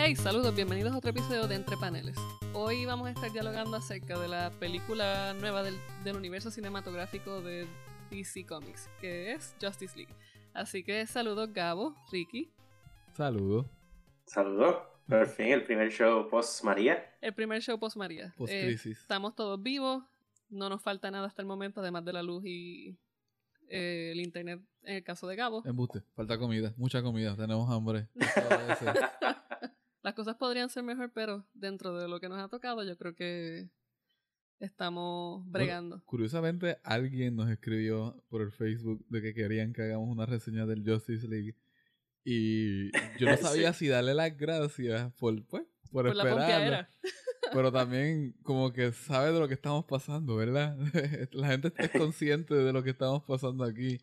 Hey, saludos, bienvenidos a otro episodio de Entre Paneles. Hoy vamos a estar dialogando acerca de la película nueva del, del universo cinematográfico de DC Comics, que es Justice League. Así que saludos Gabo, Ricky. Saludos. Saludos. Por fin, el primer show post María. El primer show post María. Post Eh, crisis. estamos todos vivos, no nos falta nada hasta el momento, además de la luz y eh, el internet en el caso de Gabo. Embuste. Falta comida. Mucha comida. Tenemos hambre. Las cosas podrían ser mejor, pero dentro de lo que nos ha tocado, yo creo que estamos bregando. Curiosamente, alguien nos escribió por el Facebook de que querían que hagamos una reseña del Justice League. Y yo no sabía si darle las gracias por, pues, por, Por esperarlo. Pero también como que sabe de lo que estamos pasando, ¿verdad? La gente es consciente de lo que estamos pasando aquí.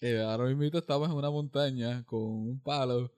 Eh, ahora mismo estamos en una montaña con un palo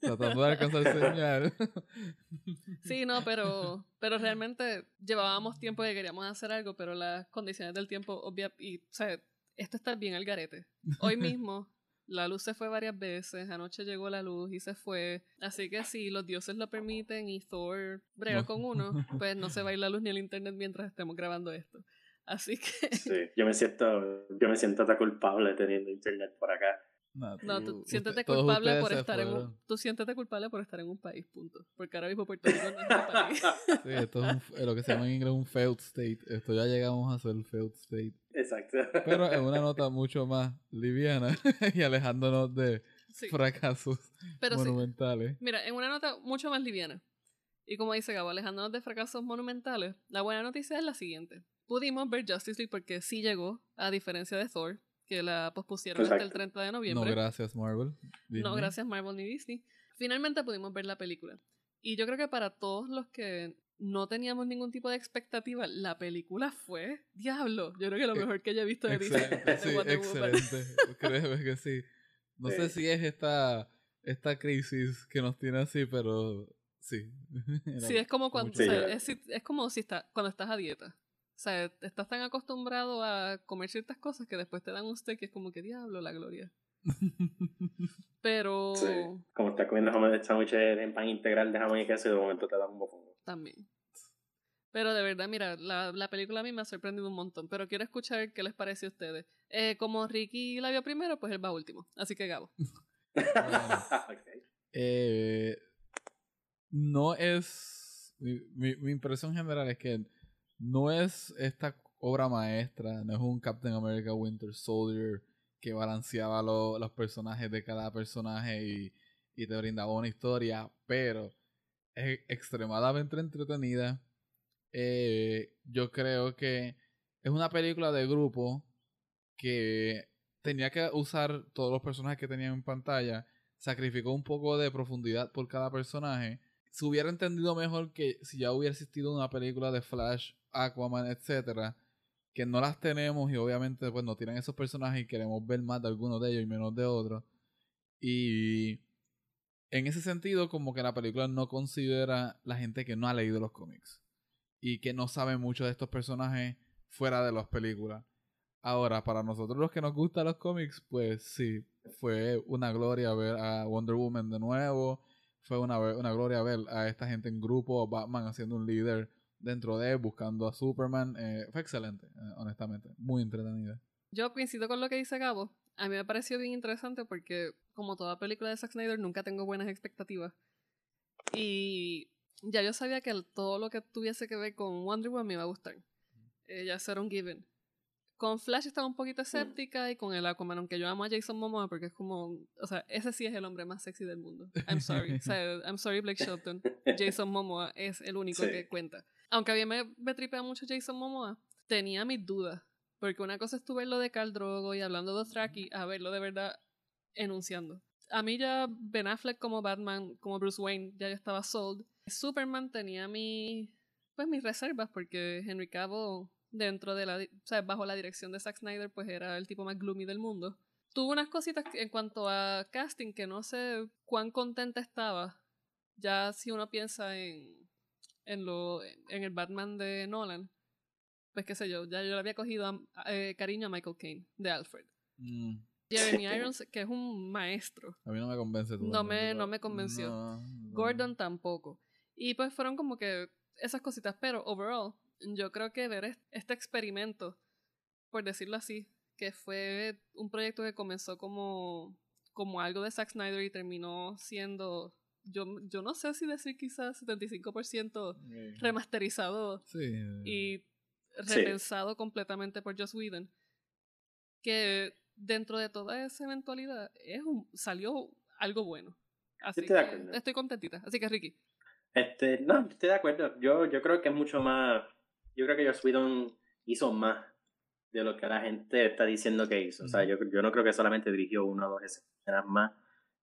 tratando de alcanzar señal. Sí, no, pero, pero realmente llevábamos tiempo que queríamos hacer algo, pero las condiciones del tiempo, obvia, y, o sea, esto está bien al garete. Hoy mismo la luz se fue varias veces, anoche llegó la luz y se fue, así que si los dioses lo permiten y Thor brega No. con uno, pues no se va a ir la luz ni el internet mientras estemos grabando esto. Así que, Sí, yo me siento, yo me siento hasta culpable teniendo internet por acá. No, tú tú- siéntete usted- culpable por estar en un, fueron. tú siéntete culpable por estar en un país, punto. Porque ahora mismo Puerto Rico no es un país. Sí, esto es un f- lo que se llama en inglés un failed state. Esto ya llegamos a ser failed state. Exacto. Pero en una nota mucho más liviana y alejándonos de Sí, fracasos pero sí. monumentales. Mira, en una nota mucho más liviana, y como dice Gabo, alejándonos de fracasos monumentales, la buena noticia es la siguiente. Pudimos ver Justice League porque sí llegó, a diferencia de Thor, que la pospusieron hasta el Exacto. 30 de No, noviembre. gracias, Marvel. No, Disney. gracias Marvel ni Disney. Finalmente pudimos ver la película. Y yo creo que para todos los que no teníamos ningún tipo de expectativa, la película fue diablo. Yo creo que lo Eh, mejor que haya visto de Disney Excelente, de sí, excelente. Créeme que sí. No sé Sí. si es esta, esta crisis que nos tiene así, pero sí. Era Sí, es como cuando, o sea, es, es como si está, cuando estás a dieta. O sea, estás tan acostumbrado a comer ciertas cosas que después te dan un steak y es como que diablo la gloria. Pero Sí. Como estás comiendo jamón sándwiches en pan integral de jamón y queso y de momento te dan un bofón. también. Pero de verdad, mira, la, la película a mí me ha sorprendido un montón. Pero quiero escuchar qué les parece a ustedes. Eh, como Ricky la vio primero, pues él va último. Así que Gabo. Ok. Eh, no es. Mi, mi, mi impresión general es que no es esta obra maestra, no es un Captain America Winter Soldier que balanceaba lo- los personajes de cada personaje y, y te brindaba una historia, pero es extremadamente entretenida. Eh, yo creo que es una película de grupo que tenía que usar todos los personajes que tenían en pantalla sacrificó un poco de profundidad por cada personaje. Se hubiera entendido mejor que si ya hubiera existido una película de Flash, Aquaman, etcétera, que no las tenemos y obviamente pues no tienen esos personajes y queremos ver más de algunos de ellos y menos de otros. Y en ese sentido, como que la película no considera la gente que no ha leído los cómics y que no sabe mucho de estos personajes fuera de las películas. Ahora, para nosotros los que nos gustan los cómics, pues sí, fue una gloria ver a Wonder Woman de nuevo. Fue una, una gloria ver a esta gente en grupo, Batman haciendo un líder dentro de, buscando a Superman. Eh, fue excelente, eh, honestamente. Muy entretenida. Yo coincido con lo que dice Gabo. A mí me pareció bien interesante porque, como toda película de Zack Snyder, nunca tengo buenas expectativas. Y ya yo sabía que todo lo que tuviese que ver con Wonder Woman me iba a gustar. Eh, ya eso era un given. Con Flash estaba un poquito escéptica y con el Aquaman, aunque yo amo a Jason Momoa porque es como, o sea, ese sí es el hombre más sexy del mundo. I'm sorry. o sea, I'm sorry Blake Shelton. Jason Momoa es el único Sí. que cuenta. Aunque a mí me, me tripea mucho Jason Momoa, tenía mis dudas. Porque una cosa es tú verlo de Khal Drogo y hablando de Dothraki a verlo de verdad enunciando. A mí ya Ben Affleck como Batman, como Bruce Wayne, ya yo estaba sold. Superman tenía mi, pues mis reservas porque Henry Cavill dentro de la, o sea, bajo la dirección de Zack Snyder, pues era el tipo más gloomy del mundo. Tuvo unas cositas en cuanto a casting que no sé cuán contenta estaba. Ya si uno piensa en, en lo, en el Batman de Nolan, pues qué sé yo, ya yo le había cogido a- eh, cariño a Michael Caine de Alfred. Mm. Jeremy Irons, que es un maestro. A mí no me convence. No me, no me convenció. Gordon tampoco. Y pues fueron como que esas cositas, pero overall, yo creo que ver este experimento, por decirlo así, que fue un proyecto que comenzó como, como algo de Zack Snyder y terminó siendo, yo, yo no sé si decir quizás 75% remasterizado y repensado completamente por Joss Whedon, que dentro de toda esa eventualidad es un, salió algo bueno. Así estoy que estoy contentita. Así que Ricky. Este, no, estoy de acuerdo. Yo, yo creo que es mucho más. Yo creo que Joss Whedon hizo más de lo que la gente está diciendo que hizo. O sea, yo, yo no creo que solamente dirigió una o dos escenas más.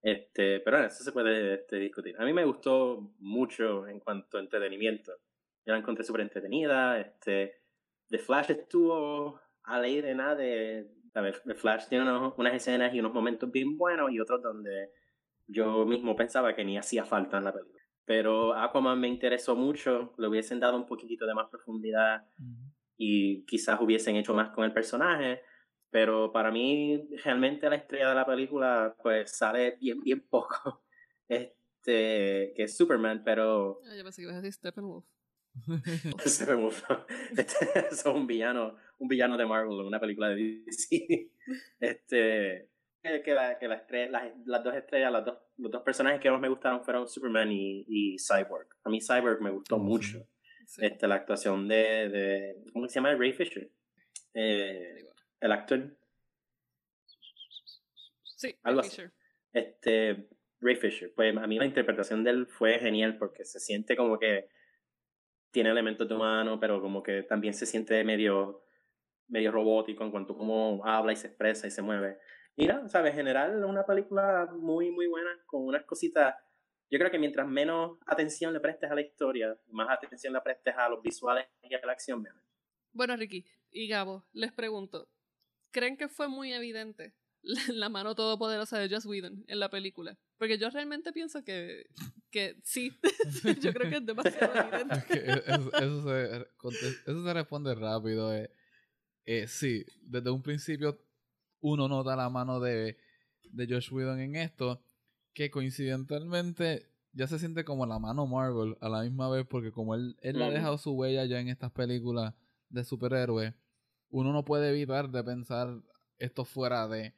Este, pero bueno, eso se puede este, discutir. A mí me gustó mucho en cuanto a entretenimiento. Yo la encontré súper entretenida. Este, The Flash estuvo a ley de nada de, The Flash tiene unas escenas y unos momentos bien buenos y otros donde yo mismo pensaba que ni hacía falta en la película. Pero Aquaman me interesó mucho, le hubiesen dado un poquitito de más profundidad y quizás hubiesen hecho más con el personaje. Pero para mí, realmente la estrella de la película, pues sale bien, bien poco. Este, que es Superman, pero. Ah, yo pensé que ibas a decir Steppenwolf. Steppenwolf. Este, es un villano un villano de Marvel en una película de DC. este, que, la, que la estrella, las, dos estrellas, las dos, los dos personajes que más me gustaron fueron Superman y, y Cyborg. A mí Cyborg me gustó mucho. Este, la actuación de, de, ¿cómo se llama? Ray Fisher. Eh, el actor. Sí, algo Ray Fisher. Este, Ray Fisher. Pues a mí la interpretación de él fue genial porque se siente como que tiene elementos de humano, pero como que también se siente medio medio robótico en cuanto a cómo habla y se expresa y se mueve. Mira, ¿sabes? En general, una película muy, muy buena, con unas cositas. Yo creo que mientras menos atención le prestes a la historia, más atención le prestes a los visuales y a la acción, mejor. Bueno, Ricky y Gabo, les pregunto, ¿creen que fue muy evidente la mano todopoderosa de Joss Whedon en la película? Porque yo realmente pienso que, que sí, yo creo que es demasiado evidente. eso, se, eso se responde rápido. Eh eh, sí, desde un principio uno nota la mano de, de Josh Whedon en esto, que coincidentalmente ya se siente como la mano Marvel a la misma vez, porque como él, él ha dejado su huella ya en estas películas de superhéroes, uno no puede evitar de pensar esto fuera de...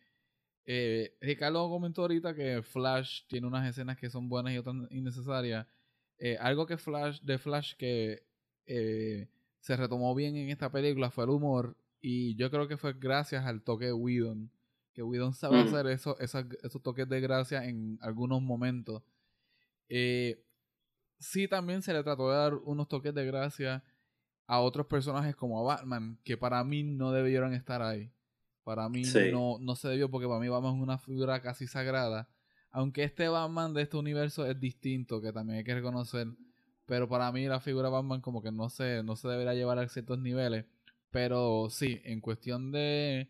Eh, Ricardo comentó ahorita que Flash tiene unas escenas que son buenas y otras innecesarias. Eh, algo que Flash, de Flash que eh, se retomó bien en esta película fue el humor y yo creo que fue gracias al toque de Whedon. Que Whedon sabe mm. hacer eso, esos, esos toques de gracia en algunos momentos. Eh, sí, también se le trató de dar unos toques de gracia a otros personajes como a Batman, que para mí no debieron estar ahí. Para mí no, no se debió porque para mí Batman es una figura casi sagrada. Aunque este Batman de este universo es distinto, que también hay que reconocer. Pero para mí la figura Batman como que no se, no se debería llevar a ciertos niveles. Pero sí, en cuestión de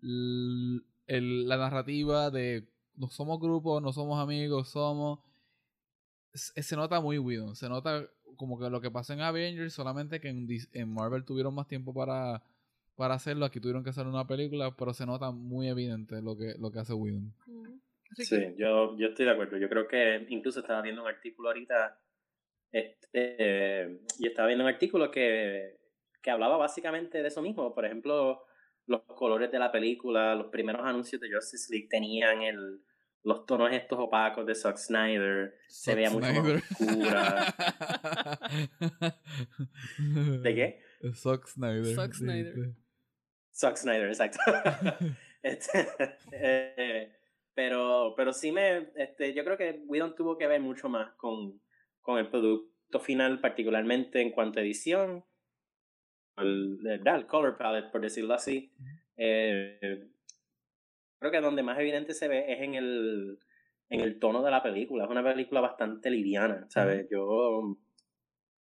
la narrativa de no somos grupos, no somos amigos, somos... Se, nota muy Widow, se nota como que lo que pasa en Avengers, solamente que en, Marvel tuvieron más tiempo para, para hacerlo, aquí tuvieron que hacer una película, pero se nota muy evidente lo que, lo que hace Widow. Sí, yo, yo estoy de acuerdo. Yo creo que incluso estaba viendo un artículo ahorita, este, y estaba viendo un artículo que que hablaba básicamente de eso mismo. Por ejemplo, los colores de la película, los primeros anuncios de Justice League tenían el, los tonos estos opacos de Zack Snyder. se veía mucho más oscura. ¿De qué? Zack Snyder. Zack Snyder. Zack Snyder, exacto. este, eh, pero, pero sí me, este, yo creo que Whedon tuvo que ver mucho más con, con el producto final, particularmente en cuanto a edición el, el, color palette, por decirlo así. Eh, creo que donde más evidente se ve es en el, en el tono de la película. Es una película bastante liviana, ¿sabes? Yo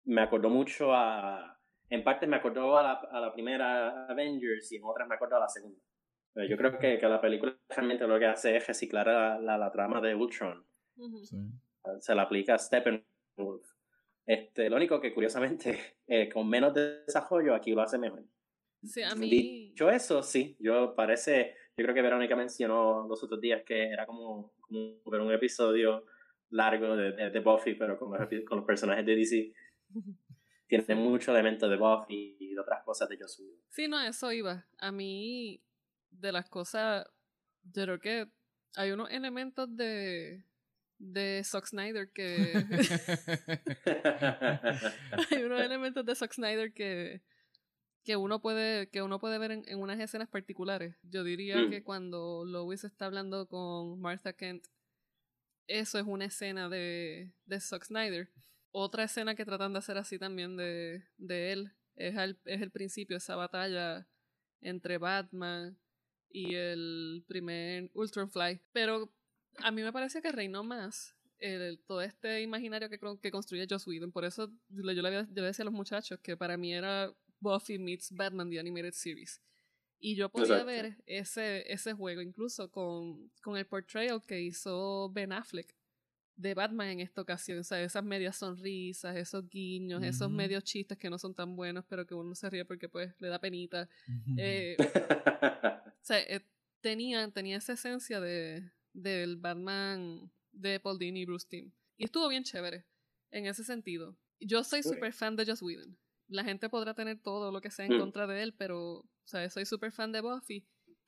me acuerdo mucho a... En parte me acuerdo a la, a la primera Avengers y en otras me acuerdo a la segunda. yo creo que, que, la película realmente lo que hace es reciclar la, la, trama de Ultron. Se la aplica a Steppenwolf. Este, lo único que curiosamente, eh, con menos desarrollo, aquí lo hace mejor. Sí, a mí. Dicho eso, sí, yo parece, Yo creo que Verónica mencionó los otros días que era como, como ver un episodio largo de, de, Buffy, pero con los, con los personajes de DC. Tiene muchos elementos de Buffy y de otras cosas de Joss Whedon. Sí, no, eso iba. A mí, de las cosas, yo creo que hay unos elementos de, de Zack Snyder que... hay unos elementos de Zack Snyder que que uno puede, que uno puede ver en, en unas escenas particulares. Yo diría Mm. que cuando Lois está hablando con Martha Kent, eso es una escena de, de Zack Snyder. Otra escena que tratan de hacer así también de, de él es, al, es el principio, esa batalla entre Batman y el primer Ultronfly. Pero a mí me parece que reinó más el, todo este imaginario que, que construye Joss Whedon. Por eso yo le, yo le decía a los muchachos que para mí era Buffy meets Batman The Animated Series. Y yo podía Exacto. ver ese, ese juego incluso con, con el portrayal que hizo Ben Affleck de Batman en esta ocasión. O sea, esas medias sonrisas, esos guiños, esos medios chistes que no son tan buenos, pero que uno se ríe porque pues le da penita. Eh, o sea, eh, tenía, tenía esa esencia de, del Batman de Paul Dini y Bruce Timm. Y estuvo bien chévere en ese sentido. Yo soy súper fan de Joss Whedon. La gente podrá tener todo lo que sea en Mm. contra de él, pero o sea, soy súper fan de Buffy.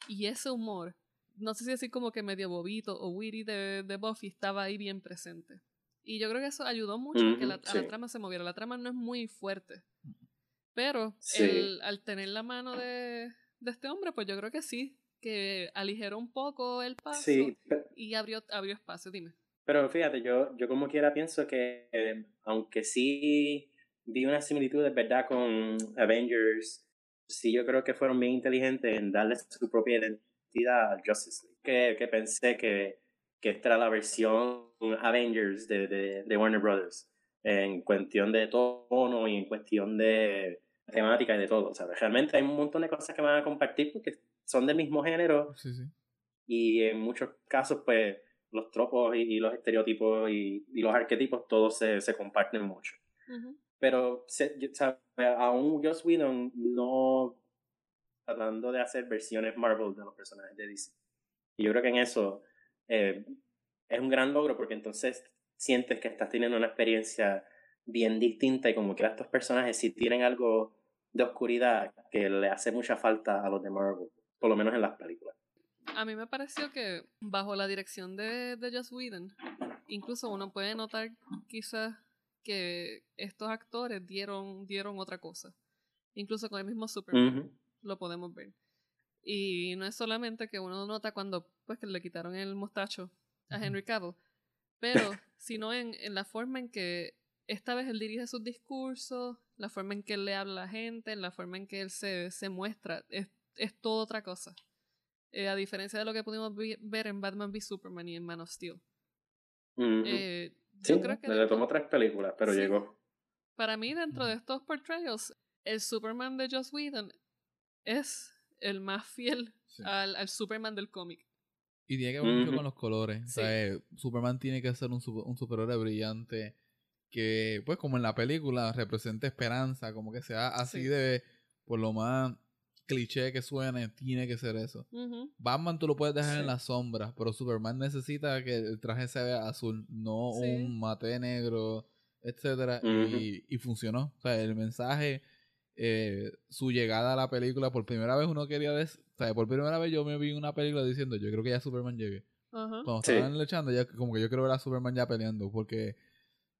Y ese humor, no sé si decir como que medio bobito o witty de, de Buffy, estaba ahí bien presente. Y yo creo que eso ayudó mucho a que la, a trama se moviera. La trama no es muy fuerte. Pero Sí. el- al tener la mano de, de este hombre, pues yo creo que sí, que aligeró un poco el paso sí, y abrió, abrió espacio. Dime. pero fíjate, yo, yo como quiera pienso que, eh, aunque sí vi una similitud, ¿verdad?, con Avengers, sí yo creo que fueron bien inteligentes en darle su propia identidad a Justice League. Que, que pensé que, que esta era la versión Avengers de, de, de Warner Brothers, en cuestión de tono y en cuestión de temática y de todo. O sea, realmente hay un montón de cosas que van a compartir porque son del mismo género Sí, sí. y en muchos casos pues los tropos y, y los estereotipos y, y los arquetipos todos se, se comparten mucho Ujú. Pero se, aún Joss Whedon no tratando de hacer versiones Marvel de los personajes de DC y yo creo que en eso eh, es un gran logro porque entonces sientes que estás teniendo una experiencia bien distinta y como que estos personajes si tienen algo de oscuridad que le hace mucha falta a los de Marvel por lo menos en las películas. A mí me pareció que bajo la dirección de, de Joss Whedon, incluso uno puede notar quizás que estos actores dieron, dieron otra cosa. Incluso con el mismo Superman lo podemos ver. Y no es solamente que uno nota cuando pues que le quitaron el mostacho a. Henry Cavill, pero sino en, en la forma en que esta vez él dirige sus discursos, la forma en que él le habla a la gente, en la forma en que él se, se muestra, es, es toda otra cosa. Eh, a diferencia de lo que pudimos vi- ver en Batman v Superman y en Man of Steel. Eh, Sí, yo creo que le dentro- tomó tres películas, pero Sí. llegó. para mí, dentro de Ujú. estos portrayals, el Superman de Joss Whedon es el más fiel Sí. al, al Superman del cómic. Y tiene que ver mucho con los colores. O sea, eh, Superman tiene que ser un, super- un superhéroe brillante que, pues, como en la película, represente esperanza, como que sea así Sí. de, por lo más cliché que suene, tiene que ser eso. Batman tú lo puedes dejar en Sí. las sombras, pero Superman necesita que el traje se vea azul, no Sí. un mate negro, etcétera, y, y funcionó. O sea, el mensaje, eh, su llegada a la película, por primera vez uno quería des- o sea, por primera vez yo me vi una película diciendo, yo creo que ya Superman llegue. Ajá. Cuando Sí. estaban luchando, ya como que yo creo ver a Superman ya peleando, porque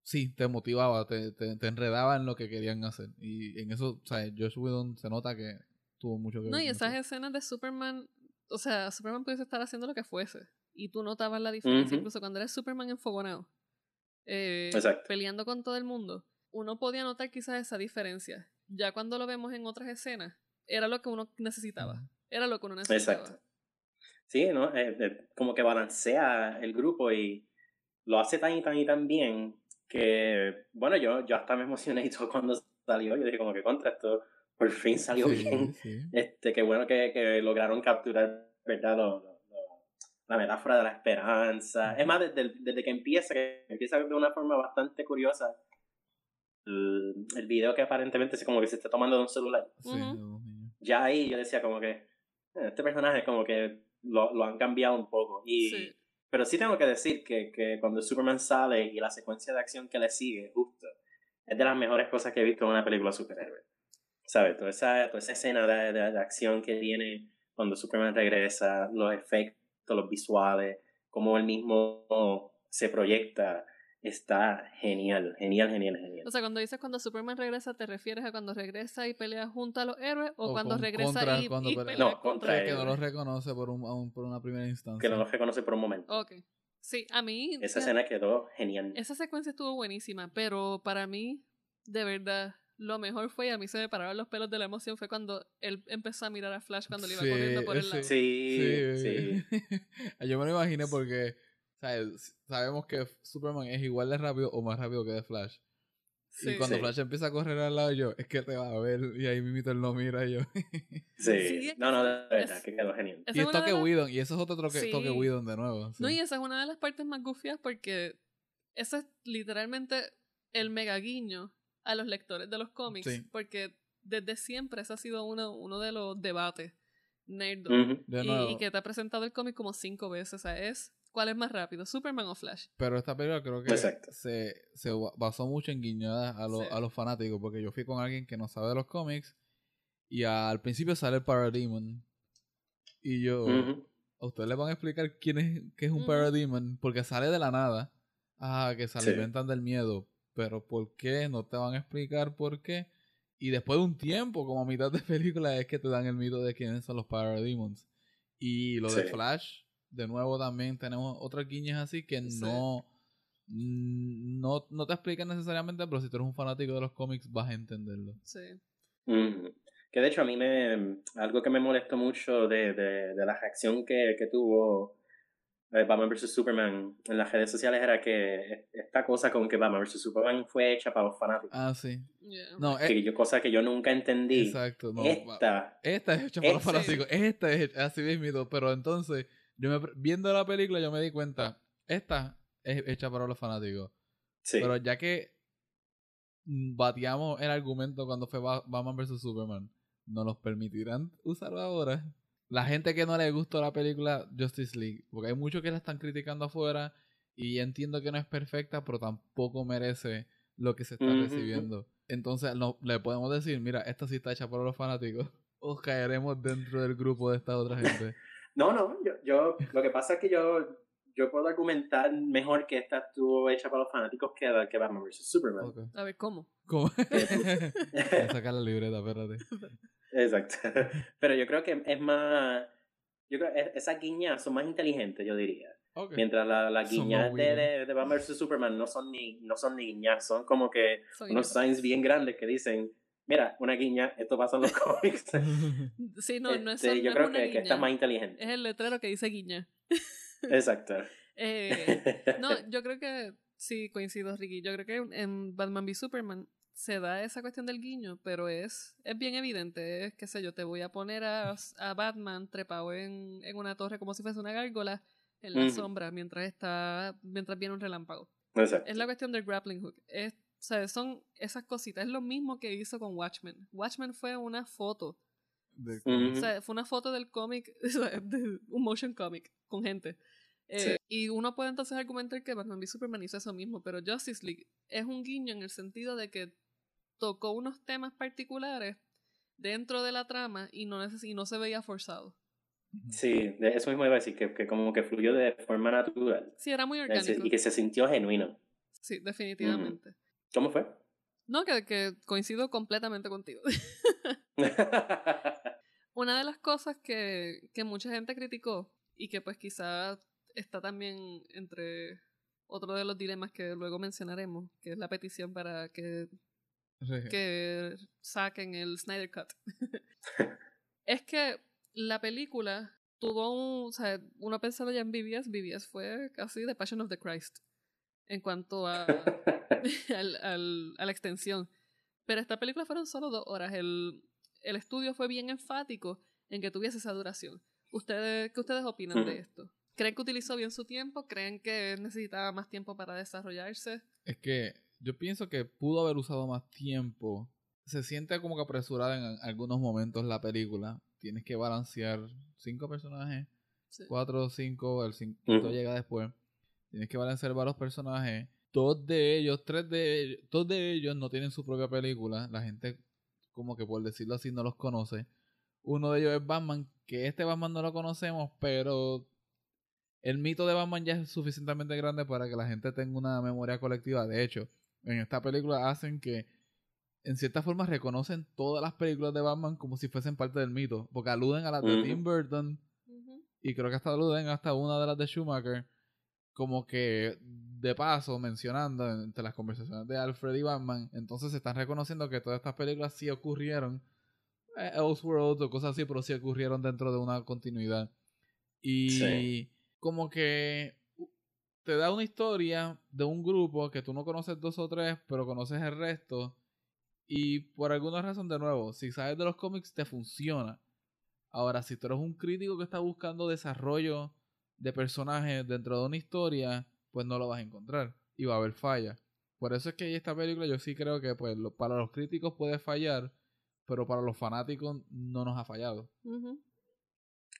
sí, te motivaba, te, te, te enredaba en lo que querían hacer. Y en eso, o sea, Josh Whedon se nota que tuvo mucho que ver. No, y esas escenas de Superman, o sea, Superman pudiese estar haciendo lo que fuese. Y tú notabas la diferencia, incluso cuando era Superman enfogonado, eh, peleando con todo el mundo, uno podía notar quizás esa diferencia. Ya cuando lo vemos en otras escenas, era lo que uno necesitaba. Era lo que uno necesitaba. Exacto. Sí, ¿no? Eh, eh, como que balancea el grupo y lo hace tan y tan y tan bien que, bueno, yo, yo hasta me emocioné y todo cuando salió. Yo dije como que contra esto por fin salió Sí, bien. sí. Este, qué bueno que, que lograron capturar, ¿verdad? Lo, lo- lo- la metáfora de la esperanza. Es más, desde, desde que empieza, que empieza de una forma bastante curiosa. El, el video que aparentemente es como que se está tomando de un celular. Sí, los niños. Ya ahí yo decía como que, "Eh, este personaje como que lo, lo han cambiado un poco. Y, Sí. Pero sí tengo que decir que, que cuando Superman sale y la secuencia de acción que le sigue, justo, es de las mejores cosas que he visto en una película de superhéroe. ¿Sabes? Toda esa, toda esa escena de, de- de acción que tiene cuando Superman regresa, los efectos, los visuales, cómo él mismo se proyecta, está genial, genial, genial, genial. O sea, cuando dices cuando Superman regresa, ¿te refieres a cuando regresa y pelea junto a los héroes? ¿O, O cuando con- regresa contra- y, cuando y pelea. pelea No, contra que no los reconoce por, un, por una primera instancia. que no lo reconoce por un momento. Ok. Sí, a mí... Esa ya- escena quedó genial. Esa secuencia estuvo buenísima, pero para mí, de verdad, lo mejor fue, y a mí se me pararon los pelos de la emoción, fue cuando él empezó a mirar a Flash cuando le iba Sí, corriendo por el sí. lado. Sí, sí. Yo me lo imaginé porque ¿sabes? sabemos que Superman es igual de rápido o más rápido que de Flash. Sí. y cuando Sí. Flash empieza a correr al lado yo, es que te va a ver y ahí mismo él lo mira y yo. Sí. Sí, no, no, de es- verdad, que quedó genial. Y es es toque las- Whedon y eso es otro toque, Sí. toque Whedon de nuevo. sí. No, y esa es una de las partes más gufias porque ese es literalmente el mega guiño a los lectores de los cómics. Sí. Porque desde siempre ese ha sido uno, uno de los debates nerd Ujú. De y, que te ha presentado el cómic como cinco veces. O sea, es ¿cuál es más rápido? ¿Superman o Flash? Pero esta película creo que se, se ba- basó mucho en guiñadas a, los Sí. a los fanáticos, porque yo fui con alguien que no sabe de los cómics y al principio sale el Parademon y yo, a ustedes les van a explicar quién es, qué es un. Parademon, porque sale de la nada, ah, que se Sí. alimentan del miedo, pero ¿por qué? No te van a explicar por qué. Y después de un tiempo, como a mitad de película, es que te dan el mito de quiénes son los Parademons. Y lo de. Flash, de nuevo también tenemos otras guiñas así que Sí. no, no, no te explican necesariamente, pero si tú eres un fanático de los cómics vas a entenderlo. Sí. Que de hecho a mí me... Algo que me molestó mucho de, de, de la reacción que, que tuvo Batman vs. Superman en las redes sociales era que esta cosa con que Batman vs. Superman fue hecha para los fanáticos. Ah, sí. Yeah. No, que eh, yo, cosa que yo nunca entendí. exacto. No, Esta... Esta es hecha para los fanáticos. Esta es hecha- así mismo. Pero entonces, yo me, viendo la película, yo me di cuenta. Esta es hecha para los fanáticos. Sí. Pero ya que bateamos el argumento cuando fue Ba- Batman vs. Superman, ¿nos los permitirán usarlo ahora? La gente que no le gustó la película Justice League, porque hay muchos que la están criticando afuera y entiendo que no es perfecta, pero tampoco merece lo que se está recibiendo. Entonces no, le podemos decir, mira, esta sí está hecha para los fanáticos, o caeremos dentro del grupo de esta otra gente. No, no, yo, yo, lo que pasa es que yo, yo puedo argumentar mejor que esta estuvo hecha para los fanáticos que, que Batman vs. Superman. A ver, ¿cómo? ¿Cómo? Voy a sacar la libreta, espérate. Exacto. Pero yo creo que es más, yo creo que esas guiñas son más inteligentes, yo diría. Ok. Mientras las la Son guiñas de, de, de Batman vs. Superman no son ni, no son ni guiñas, son como que Soy unos signs bien grandes que dicen, mira, una guiña, esto pasa en los cómics. Sí, no, no es, Este, no yo es creo una que, que guiña. es más inteligente. Es el letrero que dice guiña. Exacto. Eh, no, yo creo que sí coincido, Ricky. Yo creo que en Batman v Superman se da esa cuestión del guiño, pero es, es bien evidente. Es, qué sé yo, te voy a poner a, a Batman trepado en, en una torre como si fuese una gárgola en la sombra mientras está mientras viene un relámpago. Exacto. Es la cuestión del grappling hook. Es, o sea, son esas cositas. Es lo mismo que hizo con Watchmen. Watchmen fue una foto. De- Ujú. O sea, fue una foto del cómic, de un motion comic con gente. Eh, Sí. Y uno puede entonces argumentar que Batman v Superman hizo eso mismo, pero Justice League es un guiño en el sentido de que tocó unos temas particulares dentro de la trama y no, neces- y no se veía forzado. Sí, eso mismo iba a decir, que, que como que fluyó de forma natural. Sí, era muy orgánico. Y que se sintió genuino. Sí, definitivamente. ¿Cómo fue? No, que, que coincido completamente contigo. Una de las cosas que, que mucha gente criticó y que pues quizá está también entre otro de los dilemas que luego mencionaremos, que es la petición para que, Sí. que saquen el Snyder Cut, es que la película tuvo un, o sea, uno pensaba ya en BBS, BBS fue casi The Passion of the Christ en cuanto a, al, al- a la extensión. Pero esta película fueron solo dos horas. El, el estudio fue bien enfático en que tuviese esa duración. ¿Ustedes, ¿Qué ustedes opinan de Ujú. esto? ¿Creen que utilizó bien su tiempo? ¿Creen que necesitaba más tiempo para desarrollarse? Es que yo pienso que pudo haber usado más tiempo. Se siente como que apresurada en algunos momentos la película. Tienes que balancear cinco personajes. Sí. 4 o 5, el 5 Ujú. llega después. Tienes que balancear varios personajes. Dos de ellos, tres de ellos, dos de ellos no tienen su propia película. La gente, como que por decirlo así, no los conoce. Uno de ellos es Batman, que este Batman no lo conocemos, pero el mito de Batman ya es suficientemente grande para que la gente tenga una memoria colectiva. De hecho, en esta película hacen que, en cierta forma, reconocen todas las películas de Batman como si fuesen parte del mito, porque aluden a las de. Tim Burton y creo que hasta aluden hasta una de las de Schumacher, como que de paso mencionando entre las conversaciones de Alfred y Batman, entonces se están reconociendo que todas estas películas sí ocurrieron, eh, Elseworld o cosas así, pero sí ocurrieron dentro de una continuidad. Y Sí. como que te da una historia de un grupo que tú no conoces dos o tres, pero conoces el resto. Y por alguna razón, de nuevo, si sabes de los cómics, te funciona. Ahora, si tú eres un crítico que está buscando desarrollo de personajes dentro de una historia, pues no lo vas a encontrar. Y va a haber fallas. Por eso es que esta película yo sí creo que pues, lo- para los críticos puede fallar, pero para los fanáticos no nos ha fallado.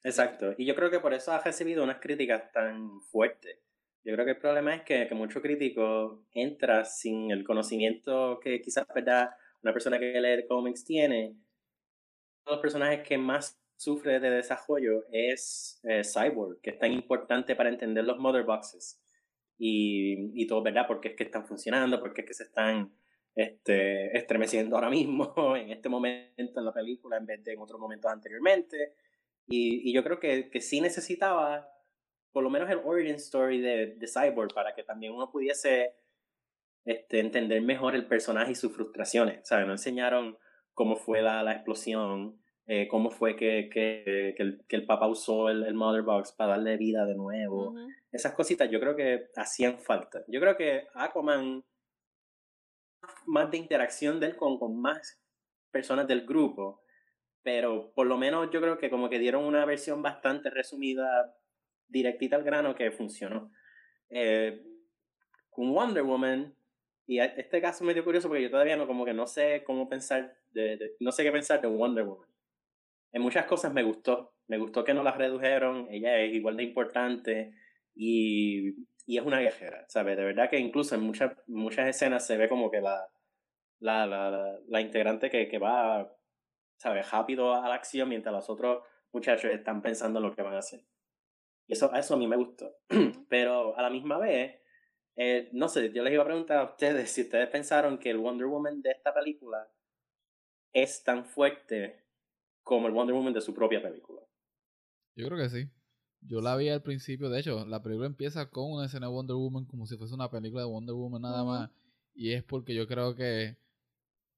Exacto. Y yo creo que por eso ha recibido unas críticas tan fuertes. Yo creo que el problema es que, que mucho crítico entra sin el conocimiento que quizás verdad una persona que lee cómics tiene. Uno de los personajes que más sufre de desarrollo es eh, Cyborg, que es tan importante para entender los Mother Boxes. Y, y todo, ¿verdad? Porque es que están funcionando, porque es que se están este, estremeciendo ahora mismo, en este momento en la película, en vez de en otros momentos anteriormente. Y, y yo creo que, que sí necesitaba por lo menos el origin story de, de Cyborg para que también uno pudiese este, entender mejor el personaje y sus frustraciones. ¿sabes? No enseñaron cómo fue la, la explosión, eh, cómo fue que, que, que, el, que el papá usó el, el Mother Box para darle vida de nuevo. Esas cositas yo creo que hacían falta. Yo creo que Aquaman, más de interacción de él con, con más personas del grupo, pero por lo menos yo creo que como que dieron una versión bastante resumida, directita al grano que funcionó. Eh, con Wonder Woman, y este caso me dio curioso porque yo todavía no como que no sé cómo pensar, de, de- no sé qué pensar de Wonder Woman. En muchas cosas me gustó, me gustó que no las redujeron, ella es igual de importante y, y es una guerrera, ¿sabes? De verdad que incluso en muchas, muchas escenas se ve como que la, la, la, la, la integrante que, que va, ¿sabes? Rápido a la acción mientras los otros muchachos están pensando en lo que van a hacer. Y eso, eso a mí me gustó. Pero a la misma vez, eh, no sé, yo les iba a preguntar a ustedes si ustedes pensaron que el Wonder Woman de esta película es tan fuerte como el Wonder Woman de su propia película. Yo creo que sí. Yo la vi al principio, de hecho, la película empieza con una escena de Wonder Woman como si fuese una película de Wonder Woman nada más. Y es porque yo creo que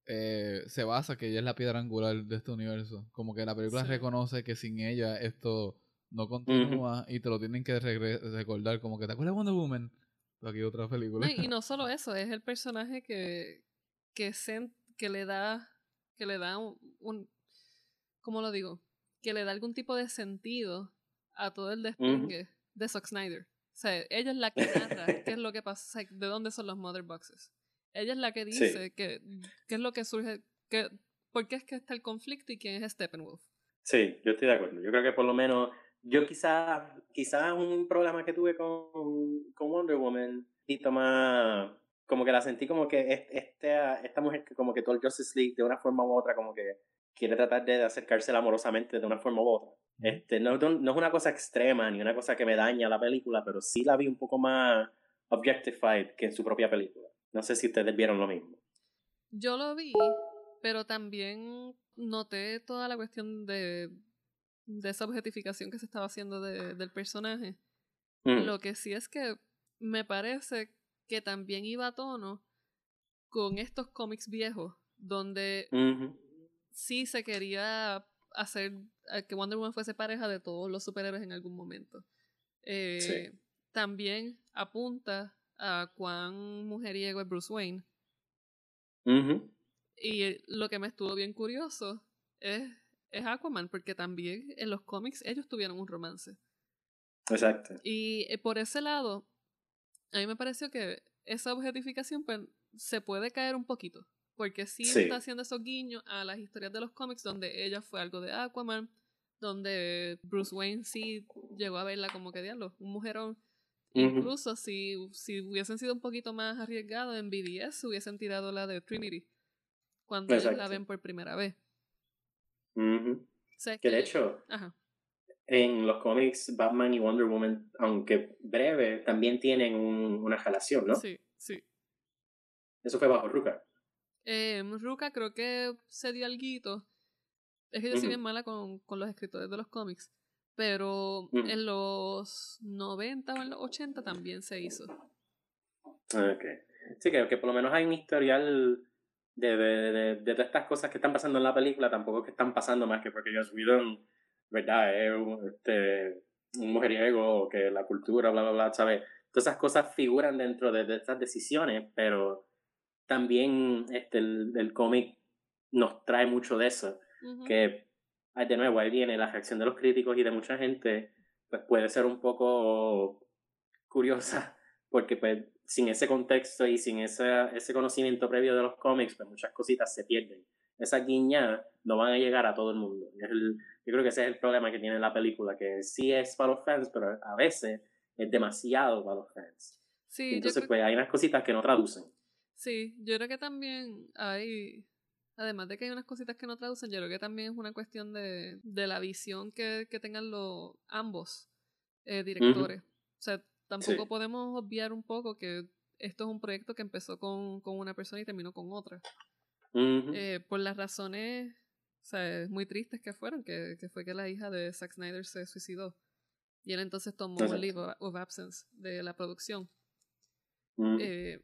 eh, se basa que ella es la piedra angular de este universo. Como que la película Sí. reconoce que sin ella esto no continúa y te lo tienen que recordar. Como que te acuerdas de Wonder Woman. Pero aquí otra película. No, y, no solo eso, es el personaje que, que, sen- que le da, que le da un, un- ¿cómo lo digo? Que le da algún tipo de sentido a todo el despliegue de Zack Snyder. O sea, ella es la que narra qué es lo que pasa, o sea, de dónde son los mother boxes. Ella es la que Sí. dice que, qué es lo que surge, que, por qué es que está el conflicto y quién es Steppenwolf. Sí, yo estoy de acuerdo. Yo creo que por lo menos, yo quizás quizás un problema que tuve con, con Wonder Woman, poquito más, como que la sentí como que es- esta, mujer que como que todo el Justice League de una forma u otra como que quiere tratar de acercársela amorosamente de una forma u otra. Este, no, no, no es una cosa extrema ni una cosa que me daña la película, pero sí la vi un poco más objectified que en su propia película. No sé si ustedes vieron lo mismo. Yo lo vi, pero también noté toda la cuestión de, de esa objetificación que se estaba haciendo de- del personaje. Mm. Lo que sí es que me parece que también iba a tono con estos cómics viejos, donde sí se quería hacer que Wonder Woman fuese pareja de todos los superhéroes en algún momento. Eh, Sí. También apunta a cuán mujeriego es Bruce Wayne. Y lo que me estuvo bien curioso es, es Aquaman, porque también en los cómics ellos tuvieron un romance. Exacto. Y eh, por ese lado, a mí me pareció que esa objetificación pues, se puede caer un poquito. Porque sí, Sí. está haciendo esos guiños a las historias de los cómics donde ella fue algo de Aquaman, donde Bruce Wayne sí llegó a verla como que diablo, un mujerón. Incluso si, si hubiesen sido un poquito más arriesgados en BDS, hubiesen tirado la de Trinity cuando ellos la ven por primera vez. Que, de hecho, en los cómics Batman y Wonder Woman, aunque breve, también tienen una relación, ¿no? Sí, sí. Eso fue bajo Ruka. Eh, Ruka creo que se dio algo. Es que yo soy bien mala con, con los escritores de los cómics. Pero en los 90 o en los 80 también se hizo. Ok. Sí, creo que por lo menos hay un historial de, de, de, todas estas cosas que están pasando en la película, tampoco que están pasando más que porque Joss Whedon, ¿verdad? Es un, este, un mujeriego, que la cultura, bla, bla, bla, ¿sabes? Todas esas cosas figuran dentro de, de estas decisiones, pero también este, el, el cómic nos trae mucho de eso. Que de nuevo, ahí viene la reacción de los críticos y de mucha gente, pues puede ser un poco curiosa, porque pues sin ese contexto y sin ese, ese conocimiento previo de los cómics, pues muchas cositas se pierden. Esas guiñadas no van a llegar a todo el mundo. yo creo que ese es el problema que tiene la película, que sí es para los fans, pero a veces es demasiado para los fans. Sí, Entonces, pues hay unas cositas que no traducen. Sí, yo creo que también hay Además de que hay unas cositas que no traducen, yo creo que también es una cuestión de, de la visión que, que tengan los ambos eh, directores. O sea, tampoco podemos obviar un poco que esto es un proyecto que empezó con, con una persona y terminó con otra. eh, por las razones o sea, muy tristes que fueron, que, que, fue que la hija de Zack Snyder se suicidó. Y él entonces tomó un leave of absence de la producción. eh,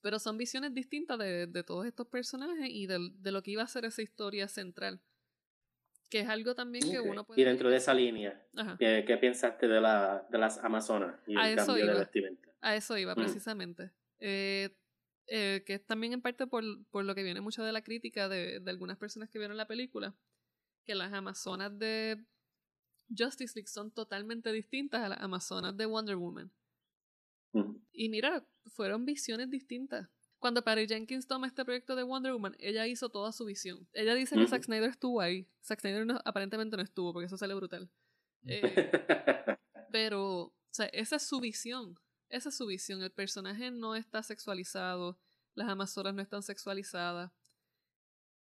pero son visiones distintas de, de todos estos personajes y de, de, lo que iba a ser esa historia central. Que es algo también que uno puede... Y dentro de esa línea, ¿qué, ¿qué, pensaste de, la, de las Amazonas y a el cambio de vestimenta? A eso iba, precisamente. Eh, eh, que es también en parte por, por, lo que viene mucho de la crítica de, de algunas personas que vieron la película, que las Amazonas de Justice League son totalmente distintas a las Amazonas de Wonder Woman. Y mira, fueron visiones distintas. Cuando Patty Jenkins toma este proyecto de Wonder Woman, ella hizo toda su visión. Ella dice que Zack Snyder estuvo ahí. Zack Snyder aparentemente no estuvo, porque eso sale brutal. Eh, pero, o sea, esa es su visión. Esa es su visión. El personaje no está sexualizado. Las amazonas no están sexualizadas.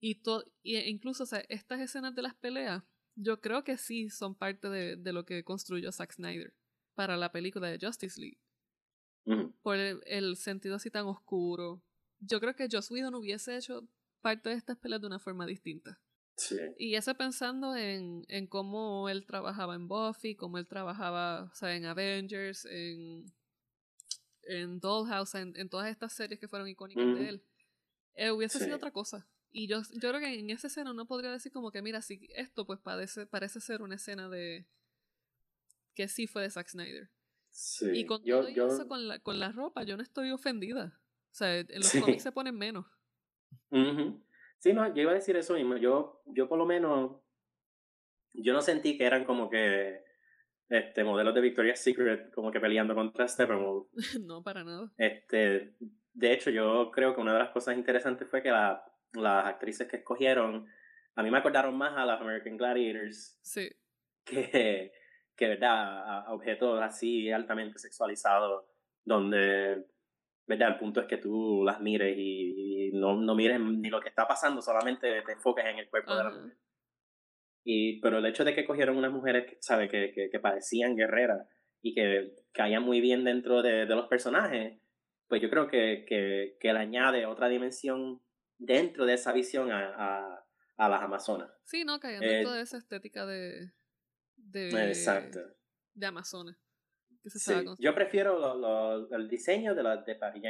Y, y incluso, o sea, estas escenas de las peleas, yo creo que sí son parte de, de lo que construyó Zack Snyder para la película de Justice League por el, sentido así tan oscuro. Yo creo que Joss Whedon hubiese hecho parte de estas peleas de una forma distinta. Sí. Y eso pensando en, en cómo él trabajaba en Buffy, cómo él trabajaba o sea, en Avengers, en, en Dollhouse, en, en todas estas series que fueron icónicas de él. Eh, hubiese sido otra cosa. Y yo, yo creo que en esa escena uno podría decir como que, mira, si esto pues parece, parece ser una escena de... que sí fue de Zack Snyder. Y con todo eso con la, con la ropa, yo no estoy ofendida. O sea, en los cómics se ponen menos. Sí, no, yo iba a decir eso mismo. Yo, yo por lo menos, yo no sentí que eran como que este modelos de Victoria's Secret como que peleando contra Steppenwolf. no, para nada. Este, de hecho, yo creo que una de las cosas interesantes fue que la, las actrices que escogieron, a mí me acordaron más a las American Gladiators. Sí. Que, que verdad a, objetos así altamente sexualizados donde verdad el punto es que tú las mires y, no, no, mires ni lo que está pasando solamente te enfoques en el cuerpo de la mujer. Y pero el hecho de que cogieron unas mujeres que sabe que, que, parecían guerreras y que caían muy bien dentro de, de los personajes pues yo creo que, que, que le añade otra dimensión dentro de esa visión a, a, a las amazonas. Sí no dentro eh, de esa estética de de, Exacto. de Amazonas. yo prefiero lo, lo, el diseño de la de Patty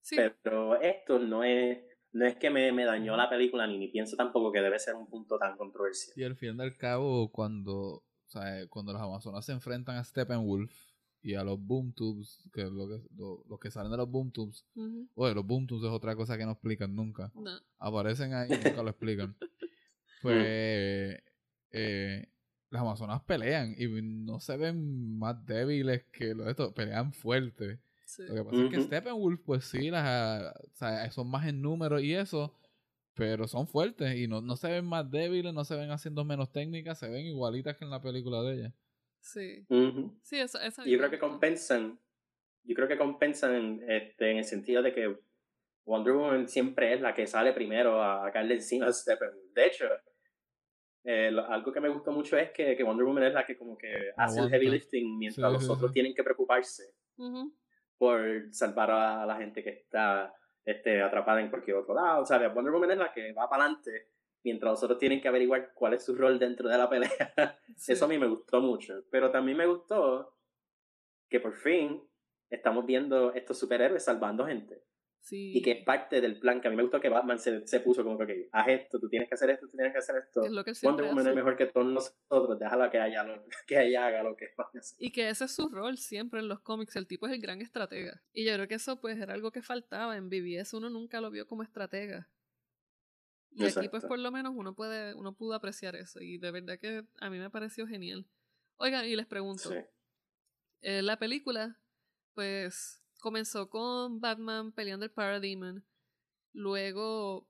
Sí. Pero esto no es, no es que me, me dañó la película ni, ni pienso tampoco que debe ser un punto tan controversial. Y al fin y al cabo, cuando, o sea, cuando los Amazonas se enfrentan a Steppenwolf y a los Boom Tubes, que lo que, los que salen de los Boom Tubes, oye, los Boom Tubes es otra cosa que no explican nunca. Aparecen ahí y nunca lo explican. Pues eh, las Amazonas pelean y no se ven más débiles que los de estos, pelean fuerte. Lo que pasa es que Steppenwolf, pues sí, las, o sea, son más en número y eso, Pero son fuertes y no, no se ven más débiles, no se ven haciendo menos técnicas, se ven igualitas que en la película de ella. Sí. Ujú. Sí, esa, esa Y yo creo que compensan, yo creo que compensan este, en el sentido de que Wonder Woman siempre es la que sale primero a, a caerle encima a Steppenwolf. De hecho, eh, lo- algo que me gustó mucho es que, que Wonder Woman es la que como que hace el heavy lifting mientras Sí, los sí, otros sí. tienen que preocuparse por salvar a la gente que está este, atrapada en cualquier otro lado. O sea, Wonder Woman es la que va para adelante mientras los otros tienen que averiguar cuál es su rol dentro de la pelea. Sí. Eso a mí me gustó mucho. Pero también me gustó que por fin estamos viendo estos superhéroes salvando gente. Sí. Y que es parte del plan. Que a mí me gustó que Batman se, se puso como que, haz esto, tú tienes que hacer esto, tú tienes que hacer esto. Es lo que Wonder Woman hace. es mejor que todos nosotros, déjala que ella, lo- que ella haga lo que va a hacer. Y que ese es su rol siempre en los cómics. El tipo es el gran estratega. Y yo creo que eso pues era algo que faltaba. En BBS uno nunca lo vio como estratega. Y aquí pues por lo menos uno puede, uno pudo apreciar eso. Y de verdad que a mí me pareció genial. Oigan, y les pregunto. Sí. eh, la película, pues, comenzó con Batman peleando el Parademon. Luego,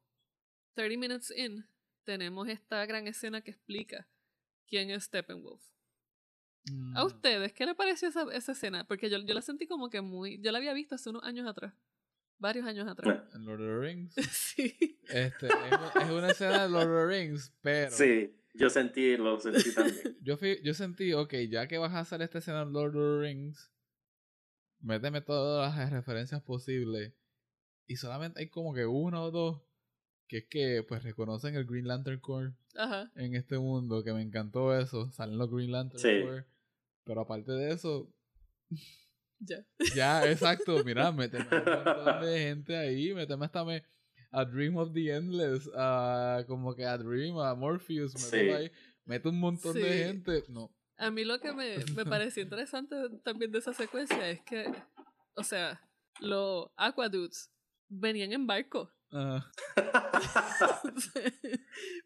30 Minutes In, tenemos esta gran escena que explica quién es Steppenwolf. ¿A Mm. ustedes qué le pareció esa, esa escena? Porque yo, yo la sentí como que muy... Yo la había visto hace unos años atrás. Varios años atrás. En Lord of the Rings. sí. Este, es, es una escena de Lord of the Rings, pero Sí, yo sentí, lo sentí también. yo, fui, yo sentí, ok, ya que vas a hacer esta escena en Lord of the Rings, méteme todas las referencias posibles. Y solamente hay como que uno o dos que es que pues reconocen el Green Lantern Corps Ajá. en este mundo, que me encantó eso. Salen los Green Lantern Sí. Corps. Pero aparte de eso, Ya. ya, exacto, mira, méteme un montón de gente ahí, méteme hasta me, a Dream of the Endless, a como que a Dream, a Morpheus, Sí. ahí, mete un montón de gente. No, A mí lo que me, me pareció interesante también de esa secuencia es que, o sea, los Aquadudes venían en barco. ah,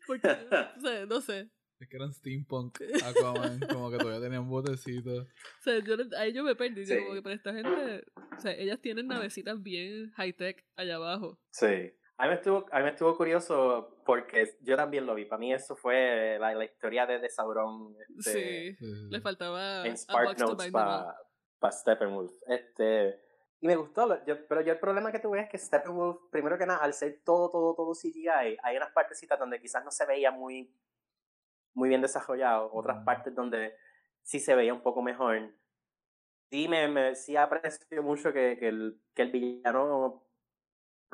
Porque, o sea, no sé. es que eran steampunk, Aquaman, como que todavía tenían botecitos. O sea, yo, ahí yo me perdí. yo Sí. como que, pero esta gente, o sea, ellas tienen navecitas bien high-tech allá abajo. Sí. A mí, me estuvo, a mí me estuvo curioso porque yo también lo vi. Para mí eso fue la, la historia de, de Sauron este, Sí. Le faltaba en a Spark Notes para pa Steppenwolf. Este, y me gustó, lo- yo- pero yo el problema que tuve es que Steppenwolf, primero que nada, al ser todo, todo, todo CGI, hay unas partecitas donde quizás no se veía muy, muy bien desarrollado, otras partes donde sí se veía un poco mejor. Sí, me, me sí aprecio mucho que, que, el, que el villano,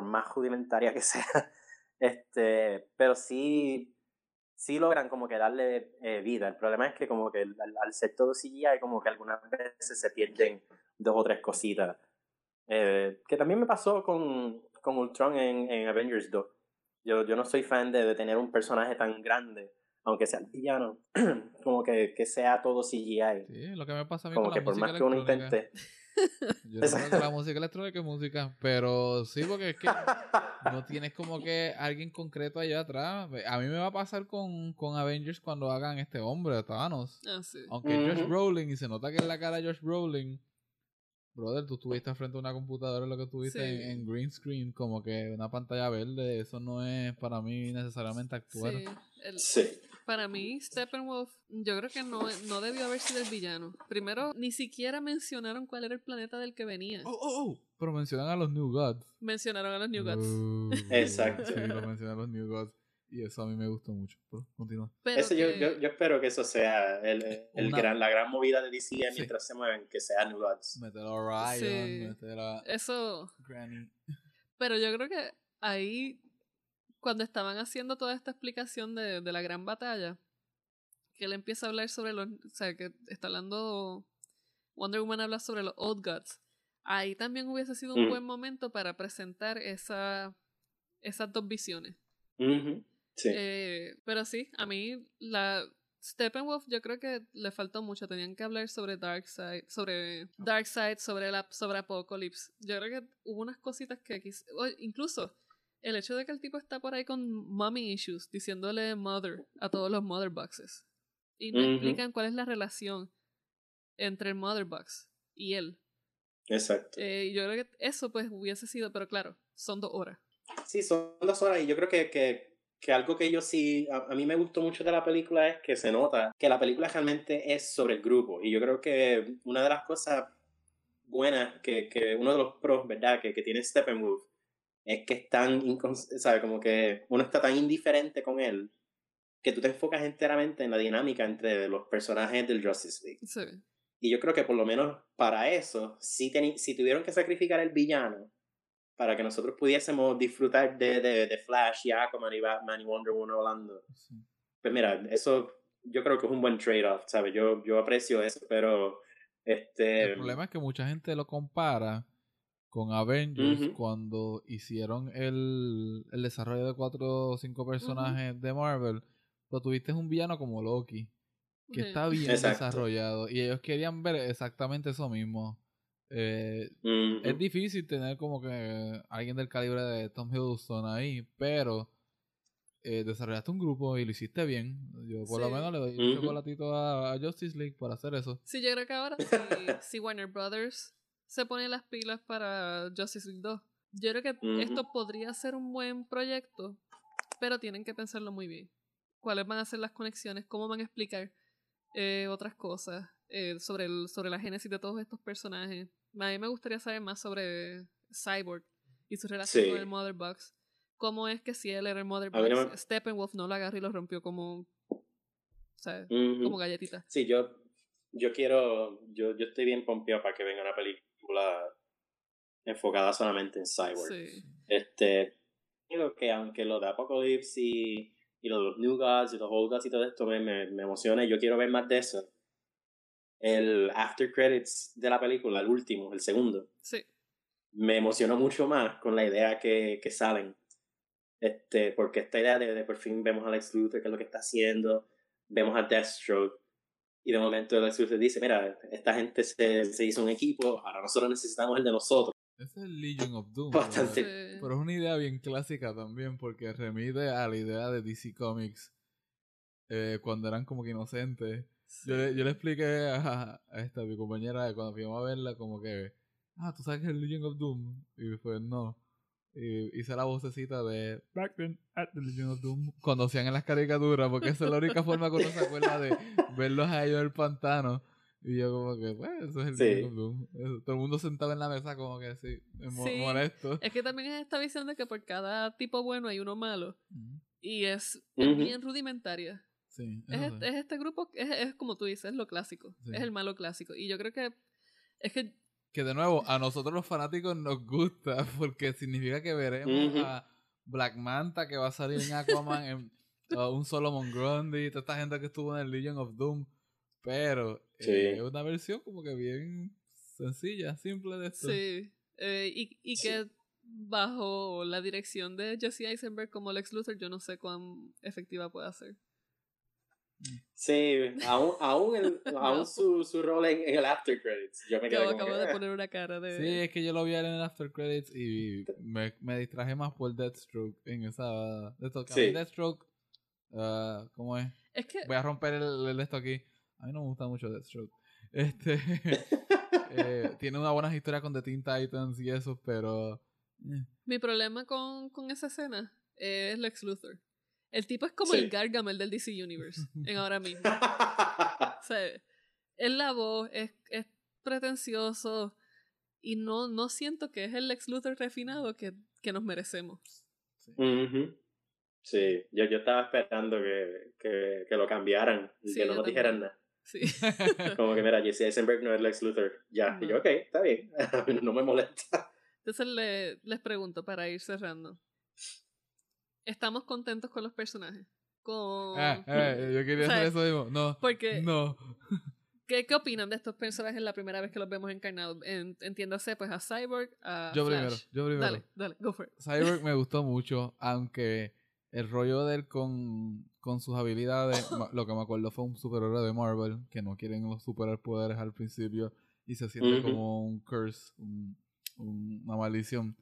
más rudimentaria que sea, este, pero sí, sí logran como que darle eh, vida. El problema es que como que al, al ser todo CGI, como que algunas veces se pierden dos o tres cositas. Eh, que también me pasó con, con Ultron en, en Avengers 2. Yo, yo no soy fan de, de tener un personaje tan grande, aunque sea el villano, como que, que sea todo CGI. Sí, lo que me pasa a mí Como con que la por más que uno intente. Yo no creo que la música electrónica es música, pero sí, porque es que no tienes como que alguien concreto allá atrás. A mí me va a pasar con, con Avengers cuando hagan este hombre, Thanos. Ah, sí. Aunque es Josh Ujú. Brolin y se nota que es la cara de Josh Brolin. Brother, tú estuviste frente a una computadora lo que tuviste Sí. en, en green screen, como que una pantalla verde. Eso no es para mí necesariamente actuar. Sí, el- sí. Para mí, Steppenwolf, yo creo que no, no debió haber sido el villano. Primero, ni siquiera mencionaron cuál era el planeta del que venía. Oh, oh, oh. Pero mencionan a los New Gods. Mencionaron a los New Gods. Uh, Exacto. Sí, lo mencionan a los New Gods. Y eso a mí me gustó mucho. Pero continúa. Pero Eso yo, que- yo, yo espero que eso sea el, el Una- gran, la gran movida de DC Sí. mientras se mueven, que sea New Gods. Meter a Orion, Sí. meter a Eso, Granny. pero yo creo que ahí, cuando estaban haciendo toda esta explicación de, de la gran batalla, que él empieza a hablar sobre los, o sea, que está hablando, Wonder Woman habla sobre los Old Gods, ahí también hubiese sido un Mm. buen momento para presentar esa, esas dos visiones. Sí. Eh, pero sí, a mí la Steppenwolf yo creo que le faltó mucho. Tenían que hablar sobre Darkseid, sobre Darkseid, sobre la sobre Apocalypse. Yo creo que hubo unas cositas que quis- o incluso el hecho de que el tipo está por ahí con mommy issues, diciéndole mother a todos los mother boxes. Y no Ujú. explican cuál es la relación entre el mother box y él. Exacto. Eh, yo creo que eso pues hubiese sido, pero claro, son dos horas. sí, son dos horas y yo creo que, que, que algo que yo sí, a, a, mí me gustó mucho de la película es que se nota que la película realmente es sobre el grupo y yo creo que una de las cosas buenas que, que uno de los pros, ¿verdad? Que, que tiene Steppenwolf es que es tan, ¿sabes? Como que uno está tan indiferente con él que tú te enfocas enteramente en la dinámica entre los personajes del Justice League. Sí. Y yo creo que por lo menos para eso, si, si tuvieron que sacrificar el villano para que nosotros pudiésemos disfrutar de, de, de Flash y Aquaman y Batman y Wonder Woman volando. Sí. Pues mira, eso yo creo que es un buen trade-off, ¿sabes? Yo, yo aprecio eso, pero este... El problema es que mucha gente lo compara con Avengers uh -huh. cuando hicieron el, el, desarrollo de cuatro o cinco personajes uh -huh. de Marvel, lo tuviste un villano como Loki, que está bien Exacto. desarrollado, y ellos querían ver exactamente eso mismo. Eh, uh -huh. Es difícil tener como que alguien del calibre de Tom Hiddleston ahí, pero eh, desarrollaste un grupo y lo hiciste bien. Yo por sí. lo menos le doy un chocolatito a, a, Justice League por hacer eso. Sí, yo creo que ahora si, si Warner Brothers se pone las pilas para Justice League 2. Yo creo que uh -huh. esto podría ser un buen proyecto, pero tienen que pensarlo muy bien. ¿Cuáles van a ser las conexiones? ¿Cómo van a explicar eh, otras cosas eh, sobre, el, sobre la génesis de todos estos personajes? A mí me gustaría saber más sobre Cyborg y su relación sí. con el Mother Box. ¿Cómo es que si él era el Mother Box, no me... Steppenwolf no lo agarró y lo rompió como, uh -huh. como galletita? Sí, yo, yo quiero, yo, yo estoy bien pompeado para que venga una película enfocada solamente en Cyborg. Sí. Este, digo que aunque lo de Apocalypse y, y lo de los New Gods y los Old Gods y todo esto me, me, me emociona y yo quiero ver más de eso. El after credits de la película, el último, el segundo, sí. me emocionó mucho más con la idea que, que salen. Este, porque esta idea de, de por fin vemos a Lex Luthor, que es lo que está haciendo, vemos a Deathstroke, y de momento Luthor dice, mira, esta gente se, se hizo un equipo, ahora nosotros necesitamos el de nosotros. Ese es el Legion of Doom. Bastante. Pero, pero, es una idea bien clásica también, porque remite a la idea de DC Comics eh, cuando eran como que inocentes. Sí. Yo, le, yo le expliqué a, a esta, mi compañera, cuando fuimos a verla, como que, ah, ¿tú sabes que es el Legion of Doom? Y pues no. Y hice la vocecita de Back then at the Legion of Doom cuando hacían en las caricaturas, porque esa es la única forma que uno se acuerda de verlos a ellos en el pantano. Y yo como que, pues, eso es el sí. Doom. Todo el mundo sentado en la mesa como que así, sí. molesto. Es que también es esta visión de que por cada tipo bueno hay uno malo. Uh -huh. Y es, es uh -huh. bien rudimentaria. Sí, es, este, es, este, grupo, es, es, como tú dices, es lo clásico. Sí. Es el malo clásico. Y yo creo que es que que de nuevo, a nosotros los fanáticos nos gusta porque significa que veremos uh -huh. a Black Manta que va a salir en Aquaman, en, uh, un Solomon Grundy, toda esta gente que estuvo en el Legion of Doom, pero sí. eh, es una versión como que bien sencilla, simple de esto. Sí, eh, y, y que sí. bajo la dirección de Jesse Eisenberg como Lex Luthor, yo no sé cuán efectiva puede ser. Sí, aún, aún, el, no. aún su, su rol en, en, el After Credits. Yo me quedé acabo, acabo que, de ah". poner una cara de. Sí, es que yo lo vi en el After Credits y me, me distraje más por Deathstroke en esa. Deathstroke. Sí. Deathstroke uh, ¿Cómo es? Es que. Voy a romper el, el esto aquí. A mí no me gusta mucho Deathstroke. Este. eh, tiene una buena historia con The Teen Titans y eso, pero. Eh. Mi problema con, con esa escena es Lex Luthor. El tipo es como sí. el Gargamel del DC Universe en ahora mismo. o sea, es la voz, es, es pretencioso y no, no siento que es el Lex Luthor refinado que, que nos merecemos. Sí, uh -huh. sí. Yo, yo estaba esperando que, que, que lo cambiaran y sí, que no nos dijeran nada. Sí. como que mira, Jesse Eisenberg no es Lex Luthor. Ya, no. y yo, ok, está bien, no me molesta. Entonces le, les pregunto para ir cerrando estamos contentos con los personajes. Con... Ah, ah, yo quería hacer eso mismo. No. Porque. No. ¿Qué, ¿Qué opinan de estos personajes la primera vez que los vemos encarnados? En, entiéndase, pues a Cyborg, a. Yo Flash. primero, yo primero. Dale, dale, go for it. Cyborg me gustó mucho, aunque el rollo de él con, con sus habilidades, lo que me acuerdo fue un superhéroe de Marvel, que no quieren los superpoderes al principio y se siente uh -huh. como un curse, un, un, una maldición.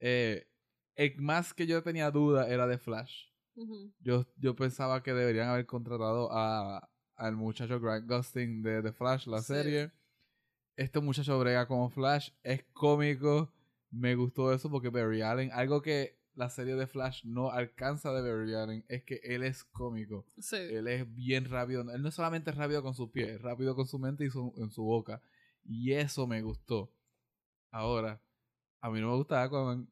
Eh, el más que yo tenía duda era de Flash. Uh -huh. yo, yo pensaba que deberían haber contratado a, al muchacho Grant Gustin de The Flash, la sí. serie. Este muchacho brega como Flash, es cómico. Me gustó eso porque Barry Allen, algo que la serie de Flash no alcanza de Barry Allen es que él es cómico. Sí. Él es bien rápido. Él no es solamente rápido con sus pies, es rápido con su mente y su, en su boca. Y eso me gustó. Ahora, a mí no me gusta Aquaman.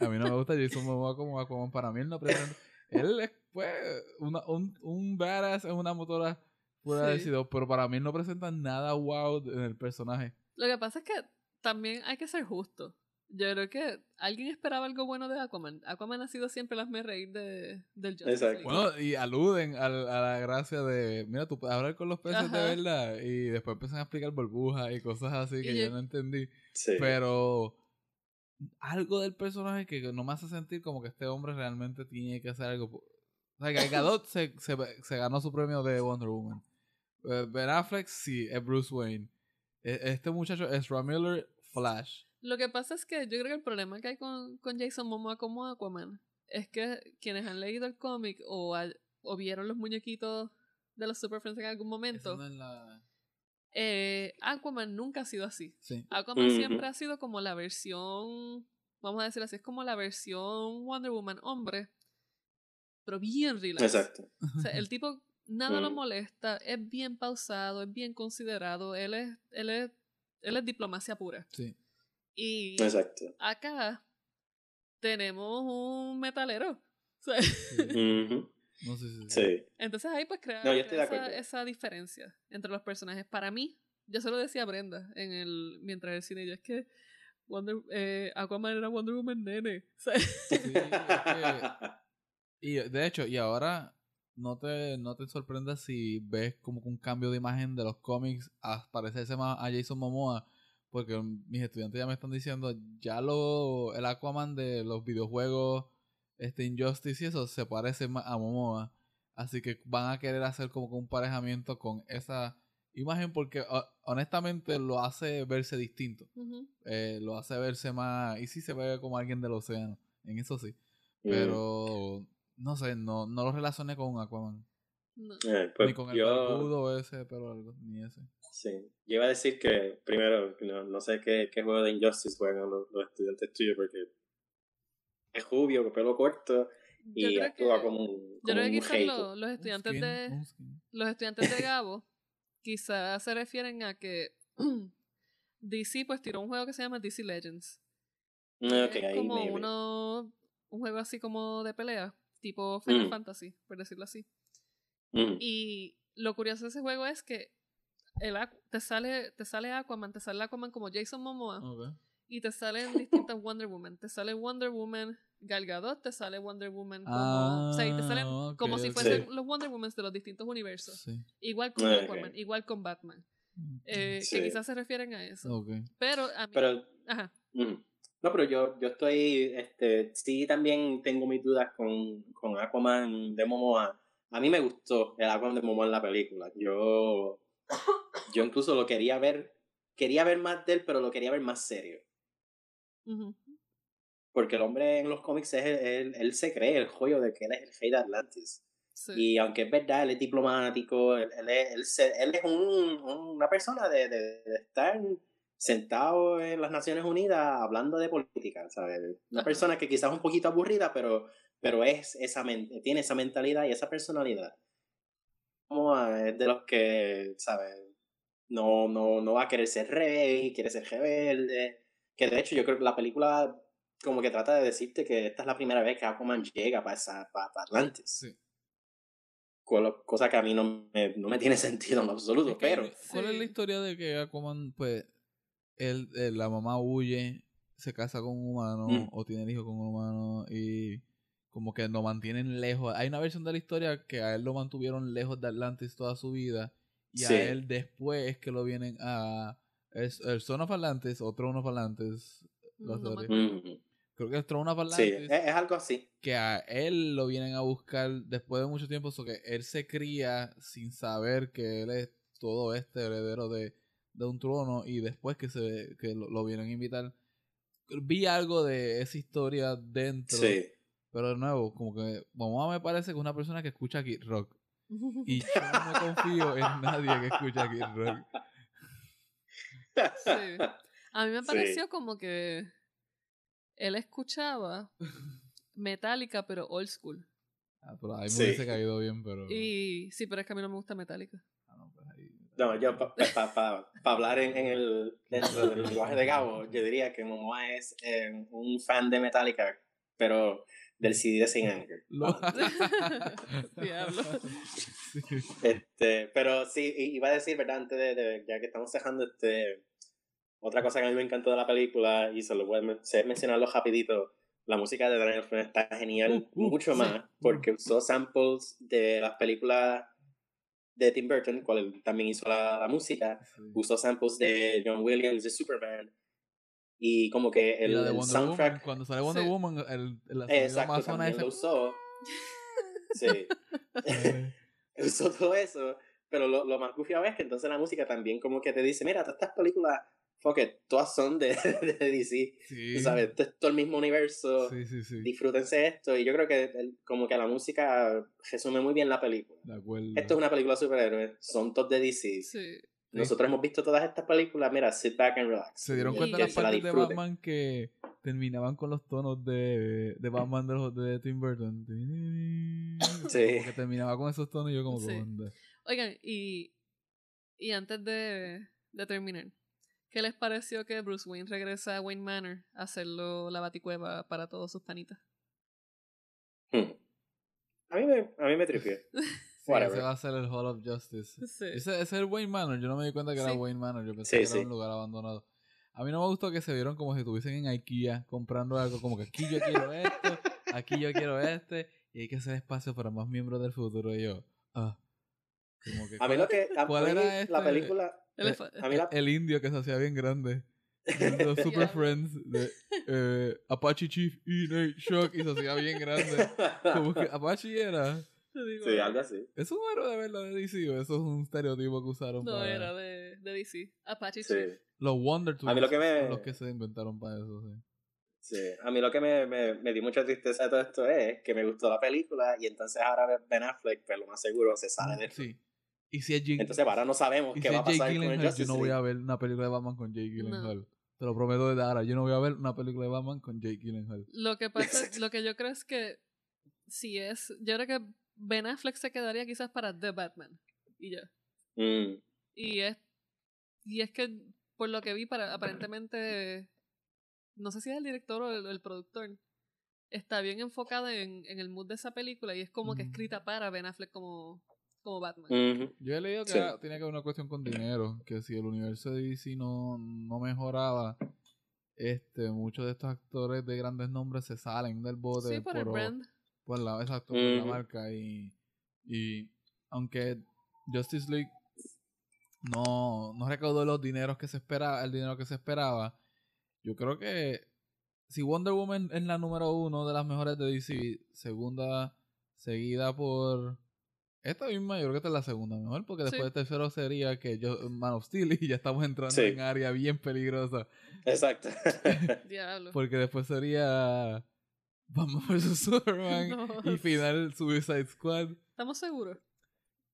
A mí no me gusta Jason Momoa como Aquaman. Para mí él no presenta... Él es, pues, una- un, un badass en una motora puede haber Sí. sido, pero para mí no presenta nada wow en el personaje. Lo que pasa es que también hay que ser justo. Yo creo que alguien esperaba algo bueno de Aquaman. Aquaman ha sido siempre las me reír de, del Justice Exacto. League. Bueno, y aluden al- a, la gracia de, mira, tú puedes hablar con los peces Ajá. de verdad. Y después empiezan a explicar burbujas y cosas así que Y yo yo- no entendí. Sí. Pero algo del personaje que no me hace sentir como que este hombre realmente tiene que hacer algo. O sea, Gal Gadot se, se, se ganó su premio de Wonder Woman. Eh, Ben Affleck sí, es Bruce Wayne. E- Este muchacho es Miller Flash. Lo que pasa es que yo creo que el problema que hay con, con Jason Momoa como Aquaman es que quienes han leído el cómic o, vieron los muñequitos de los Super Friends en algún momento, Eso no es la... eh, Aquaman nunca ha sido así. Sí. Aquaman siempre ha sido como la versión, vamos a decir así, es como la versión Wonder Woman hombre, pero bien relax. Exacto. O sea, el tipo nada lo Mm. molesta, es bien pausado, es bien considerado, él es, él es, él es diplomacia pura. Sí. Y Exacto. acá tenemos un metalero. O sea, Ujú. No sé si... Sí. entonces ahí pues crea No, esa, diferencia entre los personajes. Para mí, yo se lo decía a Brenda en el, mientras el cine, yo es que Wonder, eh, Aquaman era Wonder Woman nene. O sea, Sí, es que- Y de hecho, y ahora no te, no te sorprendas si ves como que un cambio de imagen de los cómics a parecerse más a Jason Momoa. Porque mis estudiantes ya me están diciendo, ya lo, el Aquaman de los videojuegos, este Injustice y eso, se parece más a Momoa. Así que van a querer hacer como que un parejamiento con esa imagen porque ho- honestamente lo hace verse distinto. Eh, lo hace verse más... Y sí se ve como alguien del océano, en eso sí. Mm. Pero no sé, no, no lo relacioné con Aquaman. No. Eh, pues ni con el yo, ese, pero algo, ni ese. sí. yo iba a decir que primero, no, no sé qué, qué juego de Injustice juegan los, los estudiantes tuyos porque es rubio, con pelo corto Yo y creo actúa que, como un, yo creo que quizás lo- los estudiantes de los estudiantes de Gabo quizás se refieren a que DC pues tiró un juego que se llama DC Legends. Ok, es ahí como maybe. uno un juego así como de pelea, tipo Final Mm. Fantasy, por decirlo así. Mm. Y lo curioso de ese juego es que el te sale te sale Aquaman, te sale Aquaman como Jason Momoa y te salen distintas Wonder Woman, te sale Wonder Woman Gal Gadot, te sale Wonder Woman como, o sea, te salen Ah, ok, como si fuesen Sí. los Wonder Woman de los distintos universos. Sí. Igual con Ah, ok. Aquaman, igual con Batman. Eh, Sí. Que quizás se refieren a eso. Ok. Pero a mí. Pero Ajá. No, pero yo, yo estoy, este, sí también tengo mis dudas con, con Aquaman de Momoa. A mí me gustó el Aquaman de Momoa en la película. Yo, yo incluso lo quería ver, quería ver más de él, pero lo quería ver más serio. ujú. Porque el hombre en los cómics, es el- él, él se cree el joyo de que él es el rey de Atlantis. Sí. Y aunque es verdad, él es diplomático, él, él es, él él es un- una persona de, de- de estar sentado en las Naciones Unidas hablando de política, ¿sabes? Una Ajá. persona que quizás es un poquito aburrida, pero, pero es esa tiene esa mentalidad y esa personalidad. Como ah, es de los que, ¿sabes? No, no, no va a querer ser rey, quiere ser rebelde. Que de hecho yo creo que la película como que trata de decirte que esta es la primera vez que Aquaman llega para, esa, para, para Atlantis Sí. Cosa que a mí no me, no me tiene sentido en absoluto, Es que, pero ¿Cuál es la historia de que Aquaman, pues, él, eh, la mamá huye, se casa con un humano Mm. o tiene el hijo con un humano y como que lo mantienen lejos? Hay una versión de la historia que a él lo mantuvieron lejos de Atlantis toda su vida y Sí. a él después es que lo vienen a... Es, el Son of Atlantis o Throne of Atlantis. la No Creo que es Throne of sí, es, es algo así. que a él lo vienen a buscar después de mucho tiempo, so que él se cría sin saber que él es todo este heredero de, de un trono y después que se que lo, lo vienen a invitar. Vi algo de esa historia dentro, Sí. pero de nuevo, como que mamá me parece que es una persona que escucha Kid Rock y yo no confío en nadie que escucha Kid Rock. Sí. A mí me Sí. pareció como que él escuchaba Metallica, pero old school. Ah, pero ahí me Sí. hubiese caído bien, pero. Y sí, pero es que a mí no me gusta Metallica. Ah, no, pues ahí- No, yo para hablar en, en el, dentro del lenguaje de Gabo, yo diría que Momoa es eh, un fan de Metallica, pero del CD de Saint Anger. Lo- Diablo. Sí. Este, pero sí, iba a decir, ¿verdad? Antes de, de- ya que estamos dejando este, otra cosa que a mí me encantó de la película, y solo voy a sé mencionarlo rapidito, la música de Daniel Fran está genial, Uh, uh, mucho sí. más, porque usó samples de las películas de Tim Burton, cual él también hizo la, la música, Sí. usó samples de John Williams de Superman, y como que el, de el soundtrack... Woman, cuando sale Wonder Sí. Woman, el, el, la Exacto, también esa- lo usó. Sí. Usó todo eso, pero lo, lo más gufiado es que entonces la música también como que te dice, mira, todas estas películas, fuck it, todas son de, de DC, Sí. tú sabes, esto es todo el mismo universo, Sí, sí, sí. disfrútense esto, y yo creo que el- como que la música resume muy bien la película. De acuerdo. Esto es una película de superhéroes, son todos de DC. Sí. Nosotros hemos visto todas estas películas, mira, sit back and relax. Se dieron Y cuenta las la partes de. Batman que terminaban con los tonos de, de Batman de, los- de Tim Burton. Sí. Que terminaba con esos tonos y yo como Sí. Oigan, y, y antes de, de terminar, ¿qué les pareció que Bruce Wayne regresa a Wayne Manor a hacerlo la baticueva para todos sus panitas? Hmm. A mí me, a mí me. Sí, Whatever. ese va a ser el Hall of Justice. Sí. Ese, ese es el Wayne Manor. Yo no me di cuenta que era. Wayne Manor. Yo pensé Sí, que era un lugar abandonado. A mí no me gustó que se vieron como si estuviesen en IKEA comprando algo. Como que aquí yo quiero esto, aquí yo quiero este. Y hay que hacer espacio para más miembros del futuro. Y yo, ah. Como que, A mí lo que... A, ¿Cuál mí era La este? película... Él fue- A mí la... el indio que se hacía bien grande. De los Super. Friends de eh, Apache Chief y Nate Shock y se hacía bien grande. Como que Apache era. digo, sí, algo así. ¿Es un héroe de verdad de DC o eso es un estereotipo que usaron No, para. era de, de DC. Apache Sí. Chief. Los Wonder Twins A mí lo que me- son los que se inventaron para eso, sí. Sí, a mí lo que me, me, me dio mucha tristeza de todo esto es que me gustó la película y entonces ahora Ben Affleck, pues lo más seguro, se sale de. Sí. Y si es Jake, Entonces ahora no sabemos qué si va a Jake pasar con el Gyllenhaal, yo Justice no voy a ver una película de Batman con Jake Gyllenhaal. No. Te lo prometo desde ahora. Yo no voy a ver una película de Batman con Jake Gyllenhaal. Lo que pasa, lo que yo creo es que si es, yo creo que Ben Affleck se quedaría quizás para The Batman y ya. Mm, Y es, y es que por lo que vi, para, aparentemente, no sé si es el director o el, el productor, está bien enfocado en, en el mood de esa película y es como que escrita para Ben Affleck como, como Batman. Yo he leído que Sí. era- tenía que ver una cuestión con dinero, que si el universo de DC no, no mejoraba, este, muchos de estos actores de grandes nombres se salen del bote sí, por el brand. por la, exacto, por la marca y, y aunque Justice League no, no recaudó los dineros que se esperaba, el dinero que se esperaba, yo creo que si Wonder Woman es la número uno de las mejores de DC, segunda seguida por esta misma, yo creo que esta es la segunda mejor, porque Sí. después el tercero sería que yo, Man of Steel y ya estamos entrando Sí. en área bien peligrosa, Exacto. Diablo. porque después sería Batman vs Superman No. y final Suicide Squad. ¿Estamos seguros?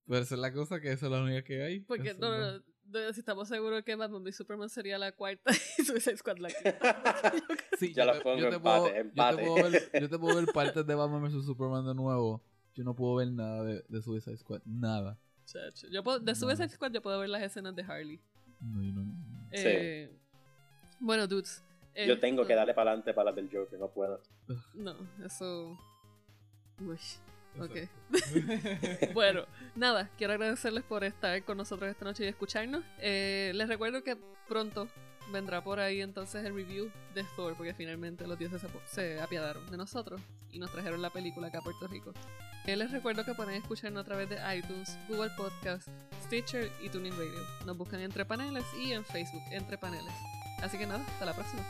Pero esa es la cosa que esa es la única que hay. Porque no, no, no, si estamos seguros que Batman v Superman sería la cuarta y Suicide Squad la quinta. Sí, Ya yo la te- pongo yo te empate, puedo- yo te puedo ver- Yo te puedo ver partes de Batman vs Superman de nuevo. Yo no puedo ver nada de, de Suicide Squad. Nada. Chacho. Yo puedo, de. Suicide Squad yo puedo ver las escenas de Harley. No, yo no- Sí. Eh, bueno, dudes. Yo tengo que darle para adelante para las del Joker, no puedo. No, eso. Uy, ok. Bueno, nada, quiero agradecerles por estar con nosotros esta noche y escucharnos. Eh, les recuerdo que pronto vendrá por ahí entonces el review de Thor, porque finalmente los dioses se, apiadaron de nosotros y nos trajeron la película acá a Puerto Rico. Eh, les recuerdo que pueden escucharnos a través de iTunes, Google Podcast, Stitcher y TuneIn Radio. Nos buscan entre paneles y en Facebook entre paneles. Así que nada, hasta la próxima.